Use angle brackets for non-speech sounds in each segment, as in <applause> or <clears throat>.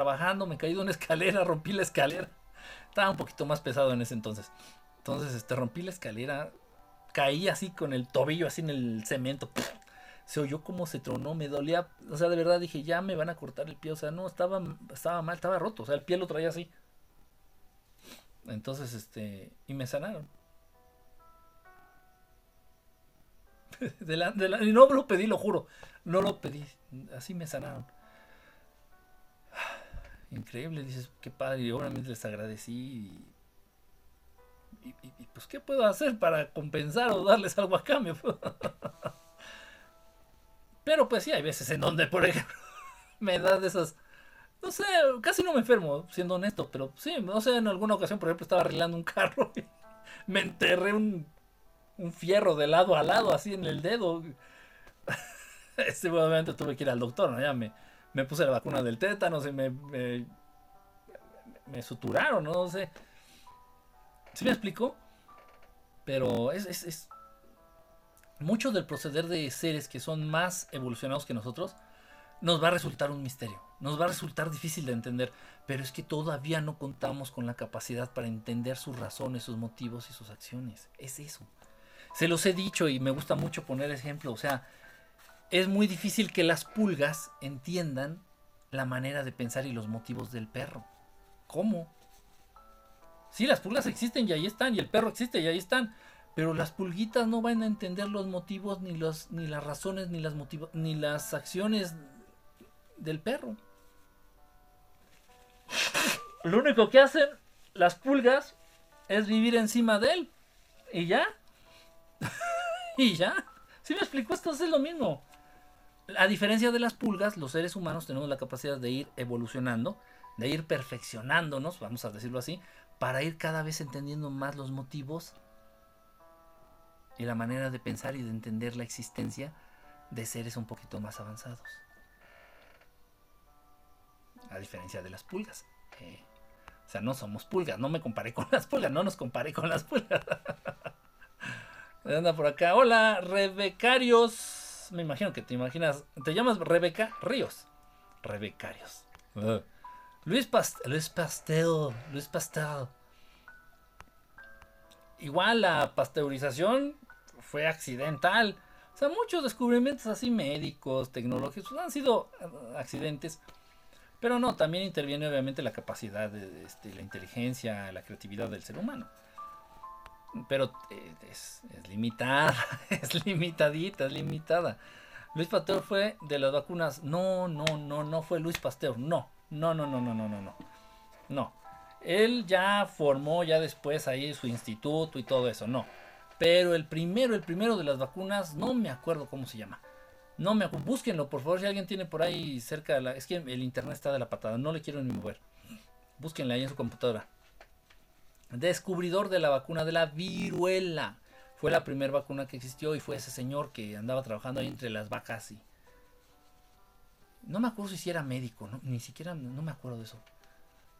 trabajando, me caí de una <laughs> escalera, rompí la escalera. Estaba un poquito más pesado en ese entonces. Entonces, este, rompí la escalera, caí así con el tobillo así en el cemento. Se oyó como se tronó, me dolía. O sea, de verdad dije, ya me van a cortar el pie. O sea, no, estaba, estaba mal, estaba roto. O sea, el pie lo traía así. Entonces, este, y me sanaron. <laughs> y no lo pedí, lo juro. No lo pedí. Así me sanaron. Increíble, dices, qué padre. Y obviamente les agradecí. Y, pues, ¿qué puedo hacer para compensar o darles algo a cambio? <laughs> Pero pues sí, hay veces en donde, por ejemplo, <laughs> me da de esas... No sé, casi no me enfermo, siendo honesto, pero sí, no sé, en alguna ocasión, por ejemplo, estaba arreglando un carro <laughs> y me enterré un un fierro de lado a lado, así en el dedo. Este, obviamente tuve que ir al doctor, ¿no? Ya me, me puse la vacuna del tétano, se me, me, me, suturaron, ¿no? sé. ¿Sí me explico? Pero es, es, es, mucho del proceder de seres que son más evolucionados que nosotros nos va a resultar un misterio, nos va a resultar difícil de entender, pero es que todavía no contamos con la capacidad para entender sus razones, sus motivos y sus acciones. Es eso. Se los he dicho y me gusta mucho poner ejemplo. O sea, es muy difícil que las pulgas entiendan la manera de pensar y los motivos del perro. ¿Cómo? Sí, las pulgas existen y ahí están, y el perro existe y ahí están. Pero las pulguitas no van a entender los motivos, ni, los, ni las razones, ni las, ni las acciones del perro. Lo único que hacen las pulgas es vivir encima de él. Y ya. <laughs> y ya. Si me explico, esto es lo mismo. A diferencia de las pulgas, los seres humanos tenemos la capacidad de ir evolucionando, de ir perfeccionándonos, vamos a decirlo así, para ir cada vez entendiendo más los motivos y la manera de pensar y de entender la existencia de seres un poquito más avanzados. A diferencia de las pulgas. O sea, no somos pulgas, no me comparé con <laughs> las pulgas, no nos comparé con las pulgas. <laughs> Anda por acá. Hola, Rebecarios. Me imagino que te imaginas. Te llamas Rebeca Ríos. Rebecarios. Uh. Luis, Luis Pastel. Luis Pastel. Igual la pasteurización fue accidental. O sea, muchos descubrimientos así médicos, tecnológicos, han sido uh, accidentes. Pero no, también interviene obviamente la capacidad de, este, la inteligencia, la creatividad del ser humano pero eh, es, limitada, <laughs> es limitadita, es limitada. Luis Pasteur fue de las vacunas. No, no, no, no fue Luis Pasteur. No, no, no, no, no, no, no, no. No. Él ya formó ya después ahí su instituto y todo eso, no. Pero el primero, el primero de las vacunas, no me acuerdo cómo se llama. No me acuerdo. Búsquenlo, por favor, si alguien tiene por ahí cerca de la. Es que el internet está de la patada, no le quiero ni mover. Búsquenla ahí en su computadora descubridor de la vacuna de la viruela. Fue la primera vacuna que existió y fue ese señor que andaba trabajando ahí entre las vacas y... No me acuerdo si era médico, ni siquiera no me acuerdo de eso.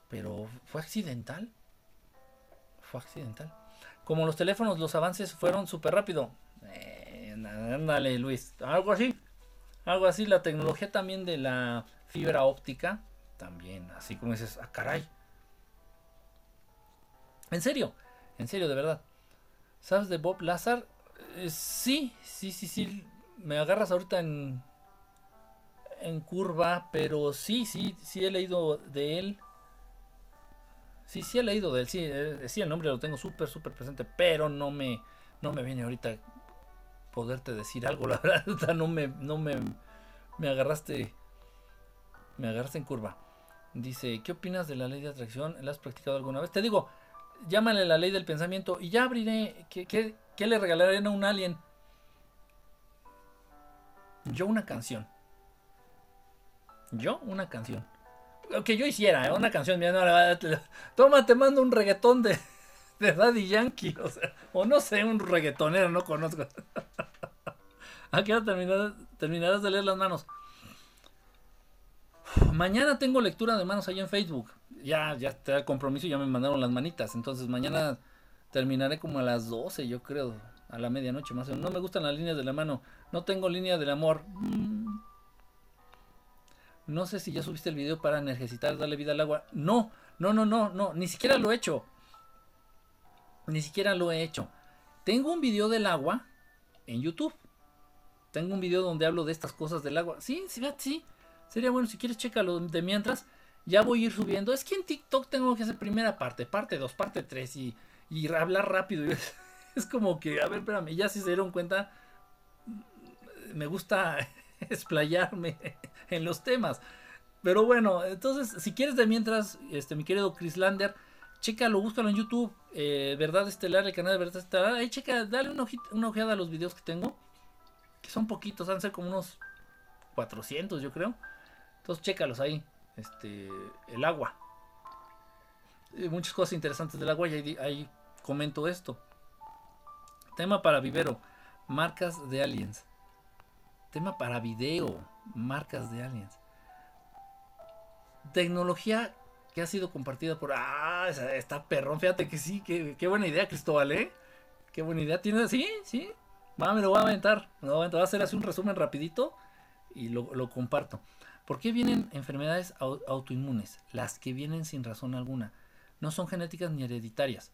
Pero fue accidental. Fue accidental. Como los teléfonos, los avances fueron súper rápido. Eh, ándale, Luis. Algo así. Algo así. La tecnología también de la fibra óptica. También. Así como dices, ah, caray en serio, en serio, de verdad. ¿Sabes de Bob Lazar? Eh, sí, sí, sí, sí. Me agarras ahorita en, en curva, pero sí, sí, sí he leído de él. Sí, sí he leído de él, sí, eh, sí el nombre lo tengo súper, súper presente, pero no me, no me viene ahorita poderte decir algo, <laughs> la verdad, no me, no me, me agarraste, me agarraste en curva. Dice, ¿qué opinas de la ley de atracción? ¿La has practicado alguna vez? Te digo, llámale la ley del pensamiento y ya abriré. ¿Qué, le regalaré a un alien? Yo una canción. Yo una canción. Que yo hiciera, ¿eh? una canción. Mira, toma, te mando un reggaetón de, Daddy Yankee. O, o no sé, un reggaetonero, no conozco. ¿A qué hora terminarás de leer las manos? Mañana tengo lectura de manos ahí en Facebook ya, ya está el compromiso ya me mandaron las manitas. Entonces mañana terminaré como a las 12, yo creo, a la medianoche más o menos. No me gustan las líneas de la mano, no tengo línea del amor. Mm. no sé si ya subiste el video para necesitar darle vida al agua. No, no, no, no, no, ni siquiera lo he hecho. Ni siquiera lo he hecho. Tengo un video del agua en YouTube. Tengo un video donde hablo de estas cosas del agua. Sí, sí, sí. Sería bueno, si quieres, chécalo de mientras. Ya voy a ir subiendo. Es que en TikTok tengo que hacer primera parte, parte 2, parte 3 y, y hablar rápido. <laughs> Es como que, a ver, espérame, ya si se dieron cuenta, me gusta <laughs> explayarme <laughs> en los temas. Pero bueno, entonces, si quieres de mientras, este, mi querido Chris Lander, chécalo, búscalo en YouTube, eh, Verdad Estelar, el canal de Verdad Estelar, ahí checa, dale una, ojeada a los videos que tengo, que son poquitos, van a ser como unos 400 yo creo. Entonces chécalos ahí, este, el agua. Eh, muchas cosas interesantes del agua y ahí, comento esto. Tema para vivero, marcas de aliens. Tema para video, marcas de aliens. Tecnología que ha sido compartida por... Ah, está perrón, fíjate que sí, qué, buena idea, Cristóbal, ¿eh? Qué buena idea tiene, sí, sí. Va, me lo voy a aventar. Lo voy a aventar. a hacer así un resumen rapidito y lo, lo comparto. ¿Por qué vienen enfermedades autoinmunes? Las que vienen sin razón alguna. No son genéticas ni hereditarias.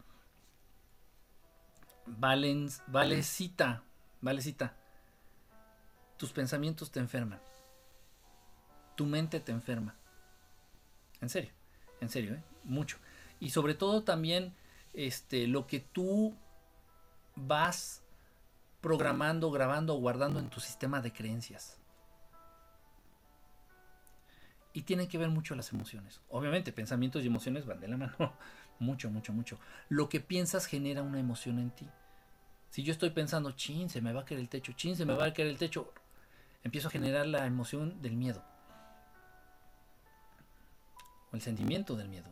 Valen, valecita, valecita tus pensamientos te enferman. Tu mente te enferma. En serio, en serio, ¿eh? mucho. Y sobre todo también este, lo que tú vas programando, grabando o guardando en tu sistema de creencias. Y tienen que ver mucho las emociones. Obviamente, pensamientos y emociones van de la mano. <laughs> mucho, mucho, mucho. Lo que piensas genera una emoción en ti. Si yo estoy pensando, chin, se me va a caer el techo, chin, se me va a caer el techo, empiezo a generar la emoción del miedo. O el sentimiento del miedo.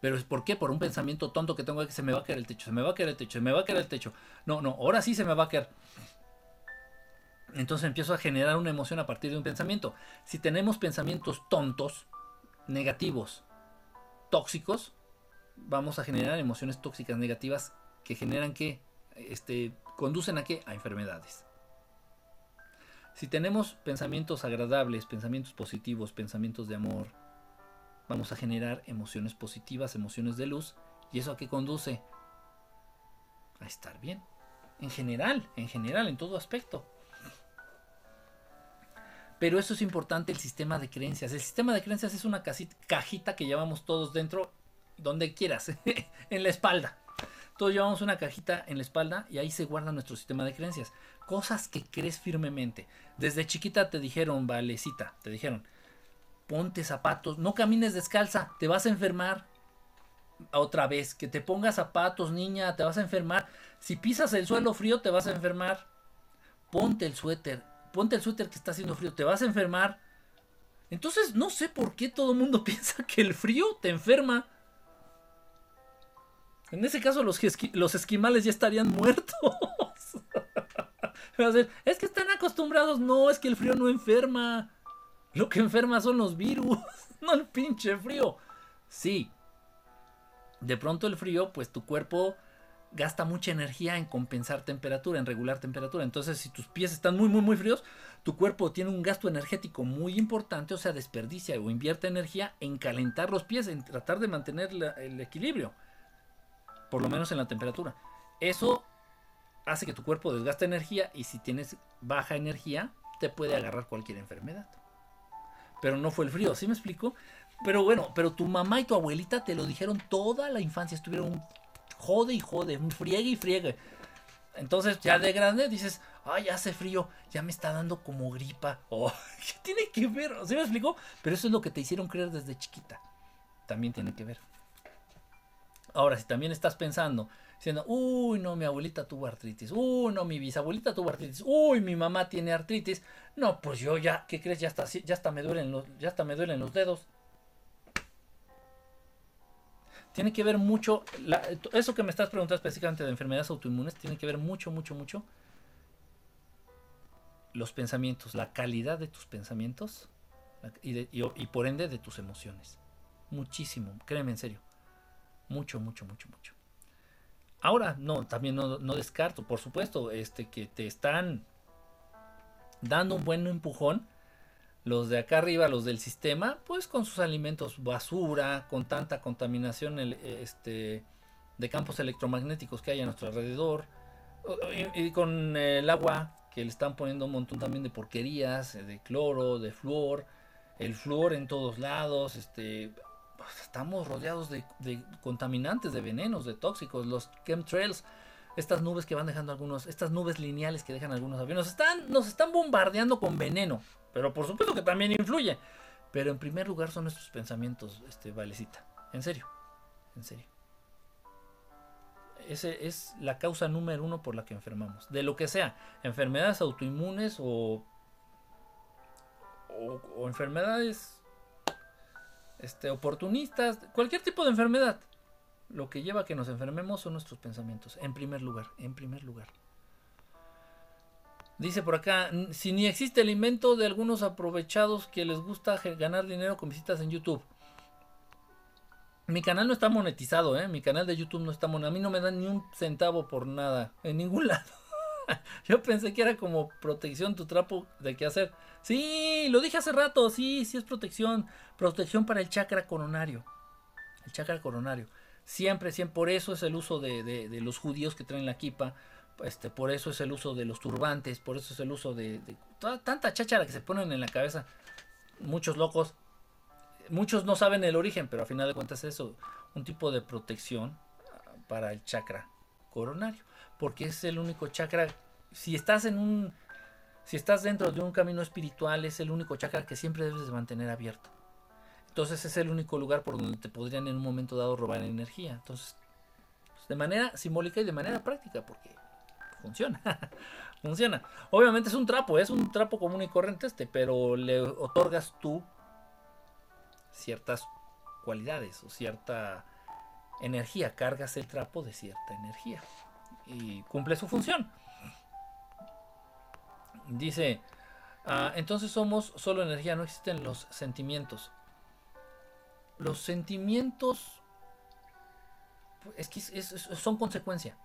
Pero es por qué? Por un pensamiento tonto que tengo que se me va a caer el techo, se me va a caer el techo, se me va a caer el techo. No, no, ahora sí se me va a caer. Entonces empiezo a generar una emoción a partir de un pensamiento. Si tenemos pensamientos tontos, negativos, tóxicos, vamos a generar emociones tóxicas negativas que generan que este conducen a qué? A enfermedades. Si tenemos pensamientos agradables, pensamientos positivos, pensamientos de amor, vamos a generar emociones positivas, emociones de luz. ¿Y eso a qué conduce? A estar bien. En general, en general, en todo aspecto. Pero eso es importante, el sistema de creencias. El sistema de creencias es una cajita que llevamos todos dentro, donde quieras, <laughs> en la espalda. Todos llevamos una cajita en la espalda y ahí se guarda nuestro sistema de creencias. Cosas que crees firmemente. Desde chiquita te dijeron, valecita, te dijeron, ponte zapatos, no camines descalza, te vas a enfermar. Otra vez, que te pongas zapatos, niña, te vas a enfermar. Si pisas el suelo frío, te vas a enfermar. Ponte el suéter, ponte el suéter que está haciendo frío, te vas a enfermar. Entonces, no sé por qué todo el mundo <laughs> piensa que el frío te enferma. En ese caso los, los esquimales ya estarían muertos. <laughs> es que están acostumbrados. No, es que el frío no enferma. Lo que enferma son los virus, <laughs> no el pinche frío. Sí. De pronto el frío, pues tu cuerpo gasta mucha energía en compensar temperatura, en regular temperatura. Entonces, si tus pies están muy, muy, muy fríos, tu cuerpo tiene un gasto energético muy importante, o sea, desperdicia o invierte energía en calentar los pies, en tratar de mantener el equilibrio por lo menos en la temperatura. Eso hace que tu cuerpo desgaste energía y si tienes baja energía te puede agarrar cualquier enfermedad. Pero no fue el frío, ¿sí me explico? Pero bueno, pero tu mamá y tu abuelita te lo dijeron toda la infancia, estuvieron jode y jode, friegue y friegue. Entonces ya de grande dices, ay, hace frío, ya me está dando como gripa. <laughs> Oh, ¿Qué tiene que ver? ¿Sí me explico? Pero eso es lo que te hicieron creer desde chiquita. También tiene que ver. Ahora, si también estás pensando, diciendo, uy, no, mi abuelita tuvo artritis, uy, no, mi bisabuelita tuvo artritis, uy, mi mamá tiene artritis, no, pues yo ya, ¿qué crees? Ya hasta, ya me duelen los, ya hasta me duelen los dedos. Tiene que ver mucho, eso que me estás preguntando específicamente de enfermedades autoinmunes, tiene que ver mucho, mucho, mucho los pensamientos, la calidad de tus pensamientos y, y por ende de tus emociones. Muchísimo, créeme en serio. Mucho, mucho, mucho, mucho. Ahora, no, también no, descarto, por supuesto, este, que te están dando un buen empujón Los de acá arriba, los del sistema, pues con sus alimentos basura, con tanta contaminación este, de campos electromagnéticos que hay a nuestro alrededor, y, con el agua que le están poniendo un montón también de porquerías, de cloro, de flúor, el flúor en todos lados, este, estamos rodeados de, contaminantes, de venenos, de tóxicos, los chemtrails, estas nubes que van dejando algunos, estas nubes lineales que dejan algunos aviones, están, nos están bombardeando con veneno, pero por supuesto que también influye. Pero en primer lugar son nuestros pensamientos, este, Valecita. En serio, en serio. Ese es la causa número uno por la que enfermamos. De lo que sea, enfermedades autoinmunes o, o enfermedades este, oportunistas, cualquier tipo de enfermedad. Lo que lleva a que nos enfermemos son nuestros pensamientos, en primer lugar, en primer lugar. Dice por acá, si ni existe el invento de algunos aprovechados que les gusta ganar dinero con visitas en YouTube. Mi canal no está monetizado, ¿eh? Mi canal de YouTube no está monetizado. A mí no me dan ni un centavo por nada, en ningún <laughs> lado. Yo pensé que era como protección tu trapo de qué hacer. Sí, lo dije hace rato, sí, sí es protección. Protección para el chakra coronario. El chakra coronario. Siempre, siempre, por eso es el uso de, los judíos que traen la kipa. Este, por eso es el uso de los turbantes, por eso es el uso de, toda, tanta cháchara que se ponen en la cabeza. Muchos locos, muchos no saben el origen, pero a final de cuentas es eso, un tipo de protección para el chakra coronario porque es el único chakra. Si estás en un. Si estás dentro de un camino espiritual, es el único chakra que siempre debes de mantener abierto. Entonces es el único lugar por donde te podrían en un momento dado robar energía. Entonces, pues, de manera simbólica y de manera práctica, porque funciona. <laughs> funciona. Obviamente es un trapo, es un trapo común y corriente este, pero le otorgas tú ciertas cualidades o cierta energía, cargas el trapo de cierta energía y cumple su función. Dice, ah, entonces somos solo energía, no existen los sentimientos. Los sentimientos son consecuencia.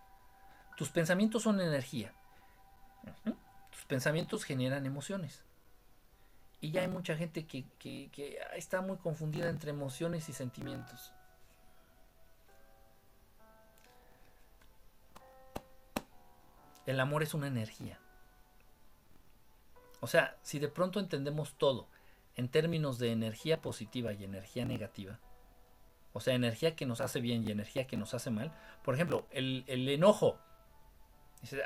Tus pensamientos son energía. Tus pensamientos generan emociones. Y ya hay mucha gente que, que está muy confundida entre emociones y sentimientos. El amor es una energía. O sea, si de pronto entendemos todo en términos de energía positiva y energía negativa, o sea, energía que nos hace bien y energía que nos hace mal, por ejemplo, el, enojo.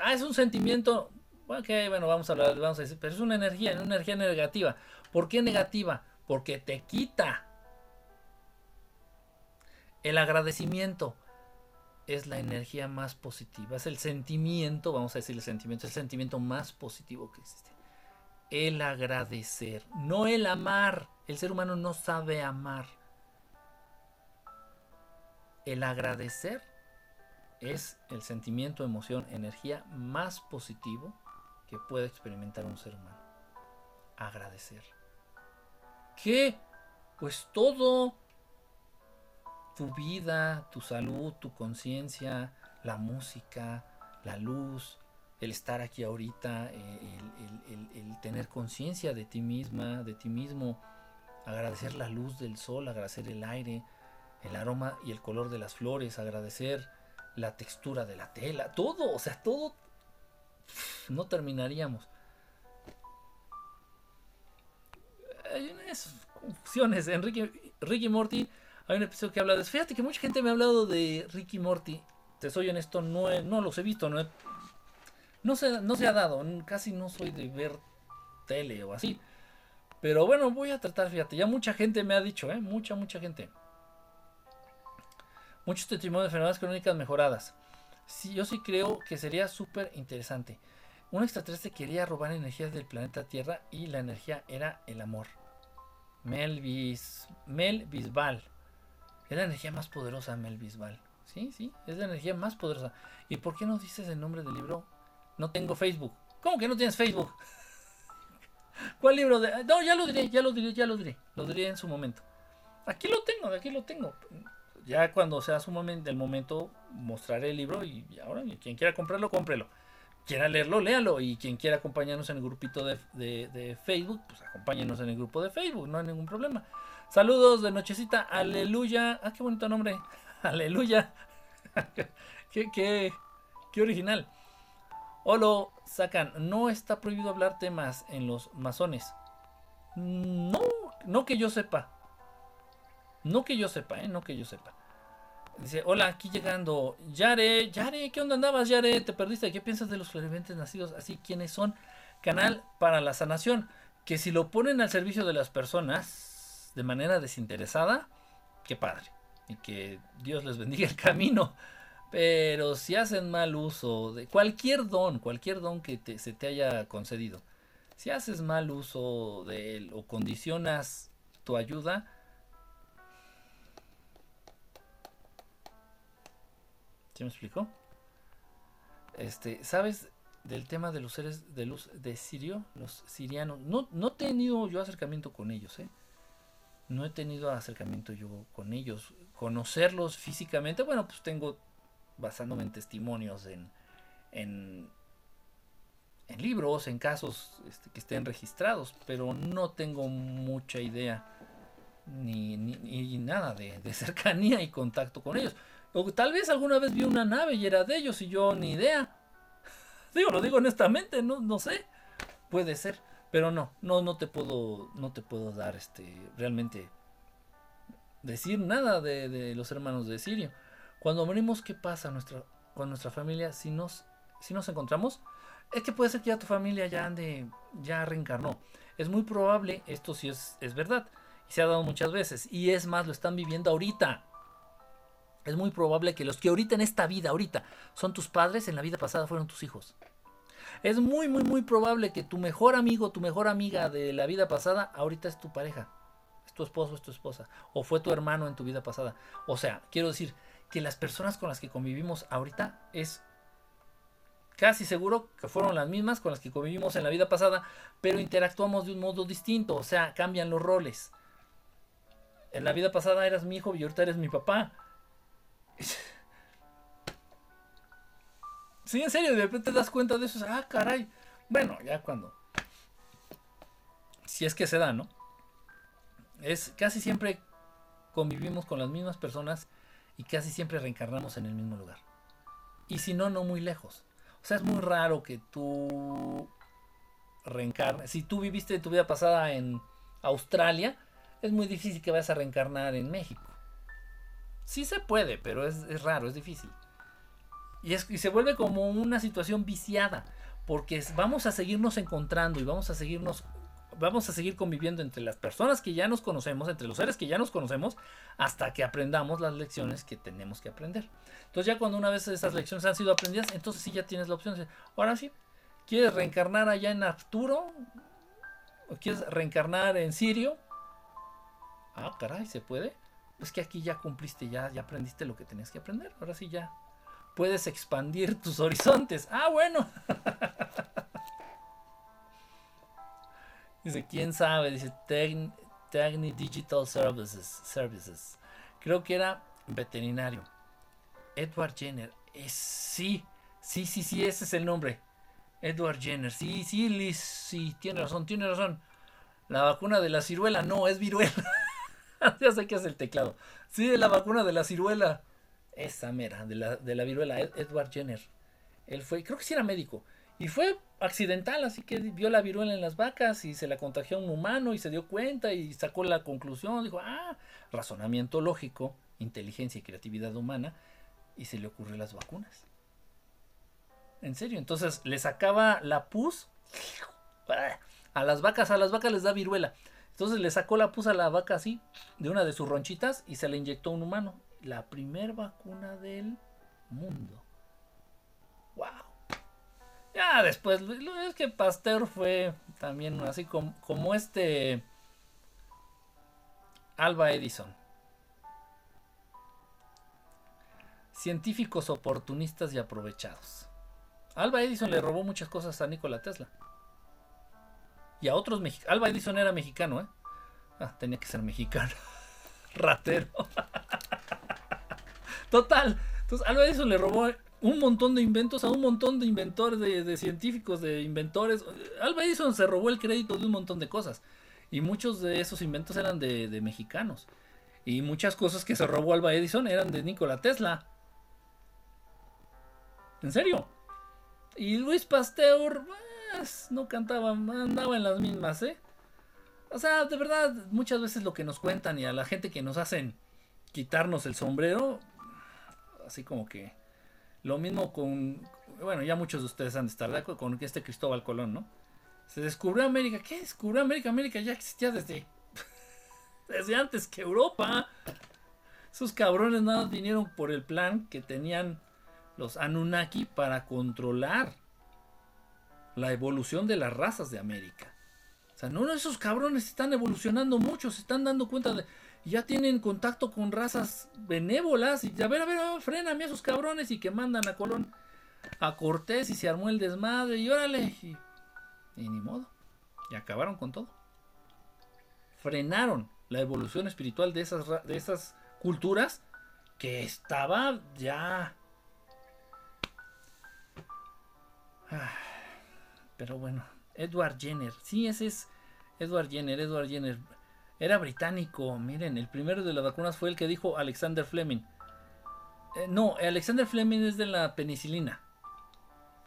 Ah, es un sentimiento. Ok, bueno, vamos a hablar, vamos a decir, pero es una energía, una energía negativa. ¿Por qué negativa? Porque te quita el agradecimiento es la energía más positiva, es el sentimiento, vamos a decir el sentimiento, es el sentimiento más positivo que existe. El agradecer, no el amar. El ser humano no sabe amar. El agradecer es el sentimiento, emoción, energía más positivo que puede experimentar un ser humano. Agradecer. ¿Qué? Pues todo tu vida, tu salud, tu conciencia, la música, la luz, el estar aquí ahorita, eh, el, tener conciencia de ti misma, de ti mismo, agradecer la luz del sol, agradecer el aire, el aroma y el color de las flores, agradecer la textura de la tela, todo, o sea, todo, no terminaríamos. Hay unas confusiones. Enrique, Ricky Morty hay un episodio que habla de. Fíjate que mucha gente me ha hablado de Ricky Morty. Te soy honesto, no, no los he visto. No, no, se, no se ha dado. Casi no soy de ver tele o así. Pero bueno, voy a tratar, fíjate. Ya mucha gente me ha dicho, ¿eh? Mucha, mucha gente. Muchos testimonios de enfermedades crónicas mejoradas. Yo sí creo que sería súper interesante. Un extraterrestre quería robar energías del planeta Tierra y la energía era el amor. Melvis, Mel Bisbal. Es la energía más poderosa, Mel Bisbal. Sí, sí, es la energía más poderosa. ¿Y por qué no dices el nombre del libro? No tengo Facebook. ¿Cómo que no tienes Facebook? <laughs> ¿Cuál libro de.? No, ya lo diré, ya lo diré, ya lo diré. Lo diré en su momento. Aquí lo tengo, aquí lo tengo. Ya cuando sea su momento, el momento, mostraré el libro y ahora quien quiera comprarlo, cómprelo. quiera leerlo, léalo. Y quien quiera acompañarnos en el grupito de, Facebook, pues acompáñenos en el grupo de Facebook, no hay ningún problema. Saludos de nochecita, aleluya. Ah, qué bonito nombre. <laughs> Aleluya. <laughs> qué, qué, qué original. Olo, sacan, no está prohibido hablar temas en los masones. No, no que yo sepa. No que yo sepa, ¿eh? No que yo sepa. Dice, hola, aquí llegando. Yare, Yare, ¿qué onda andabas, Yare? ¿Te perdiste? ¿Qué piensas de los clarividentes nacidos así? ¿Quiénes son? Canal para la sanación. Que si lo ponen al servicio de las personas de manera desinteresada, qué padre. Y que Dios les bendiga el camino. Pero si hacen mal uso de cualquier don, cualquier don que se te haya concedido, si haces mal uso de él o condicionas tu ayuda, ¿Sí me explicó? Este, ¿sabes del tema de los seres de luz de Sirio? Los sirianos. No, no he tenido yo acercamiento con ellos, ¿eh? No he tenido acercamiento yo con ellos. Conocerlos físicamente, bueno, pues tengo, basándome en testimonios, en, en, en libros, en casos este, que estén registrados, pero no tengo mucha idea ni, ni, nada de, de <laughs> cercanía y contacto con ellos. O tal vez alguna vez vi una nave y era de ellos y yo ni idea. <laughs> Digo, lo digo honestamente, no, no sé. Puede ser. Pero no, no, no te puedo, no te puedo dar este, realmente decir nada de, los hermanos de Sirio. Cuando morimos, ¿qué pasa nuestra, con nuestra familia si nos, si nos encontramos? Es que puede ser que ya tu familia ya ande, ya reencarnó. Es muy probable, esto sí es, es verdad, y se ha dado muchas veces, y es más, lo están viviendo ahorita es muy probable que los que ahorita en esta vida, ahorita, son tus padres, en la vida pasada fueron tus hijos. Es muy, muy, muy probable que tu mejor amigo, tu mejor amiga de la vida pasada, ahorita es tu pareja. Es tu esposo, es tu esposa. O fue tu hermano en tu vida pasada. O sea, quiero decir que las personas con las que convivimos ahorita es casi seguro que fueron las mismas con las que convivimos en la vida pasada, pero interactuamos de un modo distinto. O sea, cambian los roles. En la vida pasada eras mi hijo y ahorita eres mi papá <laughs> Sí, en serio, de repente te das cuenta de eso. Ah, caray. Bueno, ya cuando. Si es que se da, ¿no? Es casi siempre convivimos con las mismas personas y casi siempre reencarnamos en el mismo lugar. Y si no, no muy lejos. O sea, es muy raro que tú reencarnes. Si tú viviste tu vida pasada en Australia, es muy difícil que vayas a reencarnar en México. Sí se puede, pero es, raro, es difícil. Y, es, y se vuelve como una situación viciada, porque vamos a seguirnos encontrando y vamos a seguirnos vamos a seguir conviviendo entre las personas que ya nos conocemos, entre los seres que ya nos conocemos, hasta que aprendamos las lecciones que tenemos que aprender. Entonces ya cuando una vez esas lecciones han sido aprendidas, entonces sí ya tienes la opción de ahora sí, ¿quieres reencarnar allá en Arturo? ¿O quieres reencarnar en Sirio? Ah, caray, ¿se puede? Es que aquí ya cumpliste, ya, ya aprendiste lo que tenías que aprender. Ahora sí ya puedes expandir <laughs> tus horizontes. Ah, bueno. dice, ¿quién sabe? Dice, Techni Digital Services, Services. Creo que era veterinario. Edward Jenner. Sí, sí, sí, sí, ese es el nombre. Edward Jenner. Sí, sí, Liz, sí, tiene razón, tiene razón. La vacuna de la ciruela, no, es viruela. <laughs> <laughs> ya sé que es el teclado. Sí, de la vacuna de la ciruela. Esa mera, de la, de la viruela, Edward Jenner. Él fue, creo que sí era médico. Y fue accidental, así que vio la viruela en las vacas y se la contagió a un humano y se dio cuenta y sacó la conclusión. Dijo, ah, razonamiento lógico, inteligencia y creatividad humana. Y se le ocurrió las vacunas. En serio, entonces le sacaba la pus <laughs> a las vacas, a las vacas les da viruela. Entonces le sacó la pus a la vaca así, de una de sus ronchitas, y se le inyectó un humano. La primer vacuna del mundo. ¡Wow! Ya después, es que Pasteur fue también así como, como este Alba Edison. Científicos oportunistas y aprovechados. Alba Edison le robó muchas cosas a Nikola Tesla y a otros mexicanos. Alba Edison era mexicano, ¿eh? Ah, tenía que ser mexicano. <laughs> Ratero. <laughs> Total. Entonces, Alba Edison le robó un montón de inventos a un montón de inventores, de, científicos, de inventores. Alba Edison se robó el crédito de un montón de cosas. Y muchos de esos inventos eran de, de mexicanos. Y muchas cosas que se robó Alba Edison eran de Nikola Tesla. ¿En serio? Y Luis Pasteur no cantaba, andaba en las mismas, ¿eh? O sea, de verdad, muchas veces lo que nos cuentan y a la gente que nos hacen quitarnos el sombrero, así como que lo mismo con, bueno, ya muchos de ustedes han de estar de acuerdo con este Cristóbal Colón, ¿no? Se descubrió América. ¿Qué descubrió América? América ya existía desde, <laughs> desde antes que Europa. Esos cabrones nada vinieron por el plan que tenían los Anunnaki para controlar la evolución de las razas de América. O sea, no, esos cabrones están evolucionando mucho, se están dando cuenta de, ya tienen contacto con razas benévolas y a ver, a ver, a fréname a esos cabrones y que mandan a Colón a Cortés y se armó el desmadre y órale y, y ni modo y acabaron con todo frenaron la evolución espiritual de esas de esas culturas que estaba ya ah, pero bueno Edward Jenner sí ese es Edward Jenner Edward Jenner era británico. Miren, el primero de las vacunas fue el que dijo Alexander Fleming. Eh, no, Alexander Fleming es de la penicilina.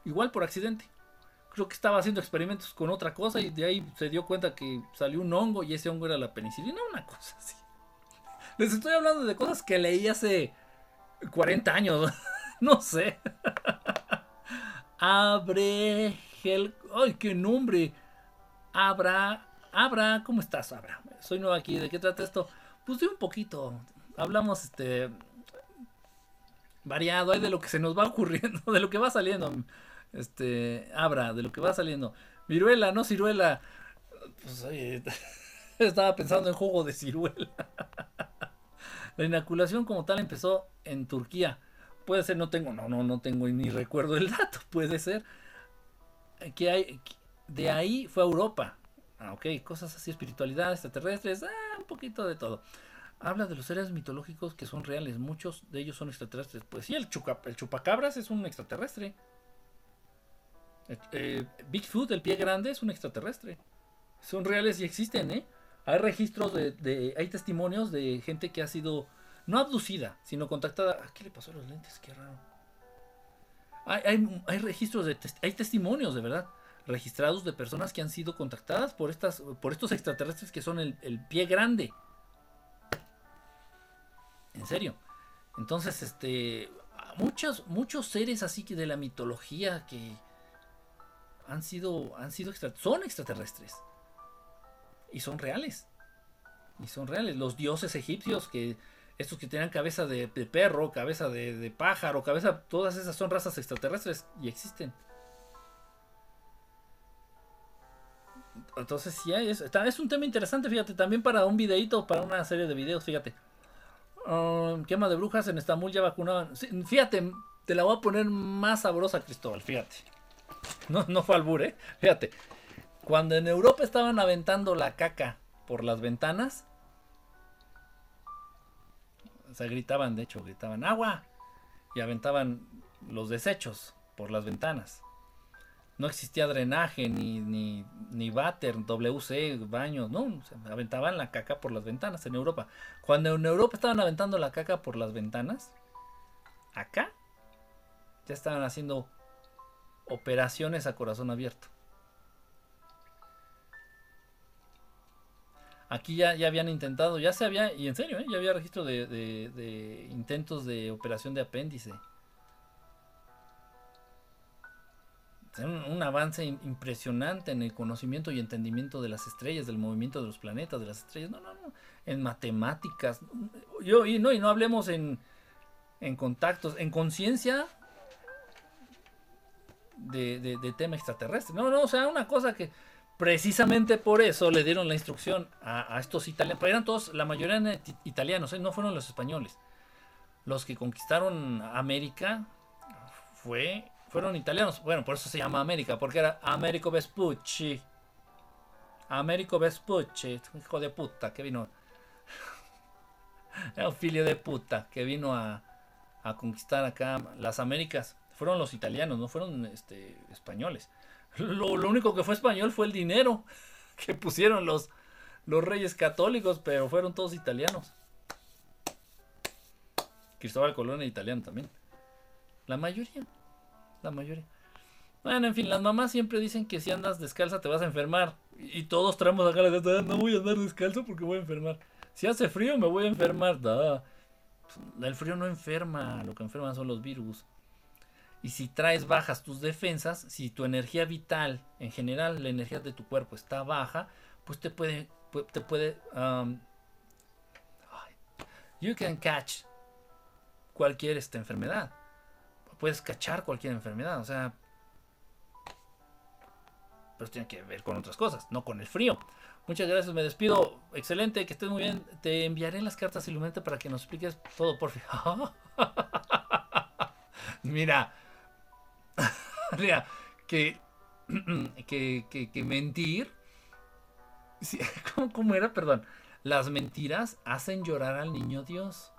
Igual por accidente. Creo que estaba haciendo experimentos con otra cosa y de ahí se dio cuenta que salió un hongo y ese hongo era la penicilina. Una cosa así. <laughs> Les estoy hablando de cosas que leí hace 40 años. <laughs> no sé. <laughs> Abrehel. ¡Ay, qué nombre! Abra. Abra, ¿cómo estás, Abra? soy nuevo aquí, ¿de qué trata esto? Pues de un poquito. Hablamos este variado, hay de lo que se nos va <laughs> ocurriendo, de lo que va saliendo. Este, Abra, de lo que va saliendo. Viruela, no ciruela. Pues oye, <laughs> estaba pensando en juego de ciruela. <laughs> La inoculación como tal empezó en Turquía. Puede ser, no tengo, no, no, no tengo ni recuerdo el dato. Puede ser que hay, de ahí fue a Europa. Ah, ok, cosas así, espiritualidad, extraterrestres, ah, un poquito de todo. Habla de los seres mitológicos que son reales, muchos de ellos son extraterrestres. Pues sí, el, el chupacabras es un extraterrestre. Eh, eh, Bigfoot, el pie grande, es un extraterrestre. Son reales y existen, ¿eh? Hay registros de, hay testimonios de gente que ha sido, no abducida, sino contactada. Ah, ¿Qué le pasó a los lentes? Qué raro. Hay, hay registros de, hay testimonios, de verdad registrados de personas que han sido contactadas por, estas, por estos extraterrestres que son el, pie grande. En serio. Entonces, este, muchos, muchos seres así que de la mitología que han sido, han sido son extraterrestres. Y son reales. Y son reales. Los dioses egipcios que estos que tenían cabeza de, perro, cabeza de, pájaro, cabeza, todas esas son razas extraterrestres y existen. Entonces sí, es, es un tema interesante, fíjate, también para un videito, para una serie de videos, fíjate. Um, quema de brujas en Estambul ya vacunaban. fíjate, te la voy a poner más sabrosa, Cristóbal, fíjate. No, no fue albur, ¿eh? Fíjate. Cuando en Europa estaban aventando la caca por las ventanas, o sea, gritaban, de hecho, gritaban agua y aventaban los desechos por las ventanas no existía drenaje, ni, ni, ni váter, WC, baños, no, aventaban la caca por las ventanas en Europa. Cuando en Europa estaban aventando la caca por las ventanas, acá ya estaban haciendo operaciones a corazón abierto. Aquí ya, ya habían intentado, ya se había, y en serio, ¿eh? ya había registro de, de intentos de operación de apéndice. un, avance impresionante en el conocimiento y entendimiento de las estrellas, del movimiento de los planetas, de las estrellas. No, no, no. En matemáticas. Yo, y no, y no hablemos en, en contactos, en conciencia de, de, tema extraterrestre. No, no, o sea, una cosa que precisamente por eso le dieron la instrucción a, estos italianos. Pero eran todos, la mayoría eran italianos, ¿eh? no fueron los españoles. Los que conquistaron América fue fueron italianos. Bueno, por eso se llama América, porque era Américo Vespucci. Américo Vespucci, hijo de puta, que vino. <laughs> Un filio de puta que vino a, a conquistar acá las Américas fueron los italianos, no fueron este, españoles. Lo, único que fue español fue el dinero <laughs> que pusieron los, los reyes católicos, pero fueron todos italianos. Cristóbal Colón era italiano también. La mayoría. La mayoría. Bueno, en fin, las mamás siempre dicen que si andas descalza te vas a enfermar. Y todos traemos acá la de no voy a andar descalzo porque voy a enfermar. Si hace frío me voy a enfermar. Da. El frío no enferma, lo que enferman son los virus. Y si traes bajas tus defensas, si tu energía vital, en general la energía de tu cuerpo está baja, pues te puede, te puede, um, you can catch cualquier esta enfermedad. Puedes cachar cualquier enfermedad, o sea, pero tiene que ver con otras cosas, no con el frío. Muchas gracias, me despido. Excelente, que estés muy bien. Te enviaré las cartas Ilumínate para que nos expliques todo, por fin. <laughs> Mira, <laughs> <clears throat> que, que, que, mentir. <laughs> ¿cómo, ¿Cómo era? Perdón. Las mentiras hacen llorar al niño Dios.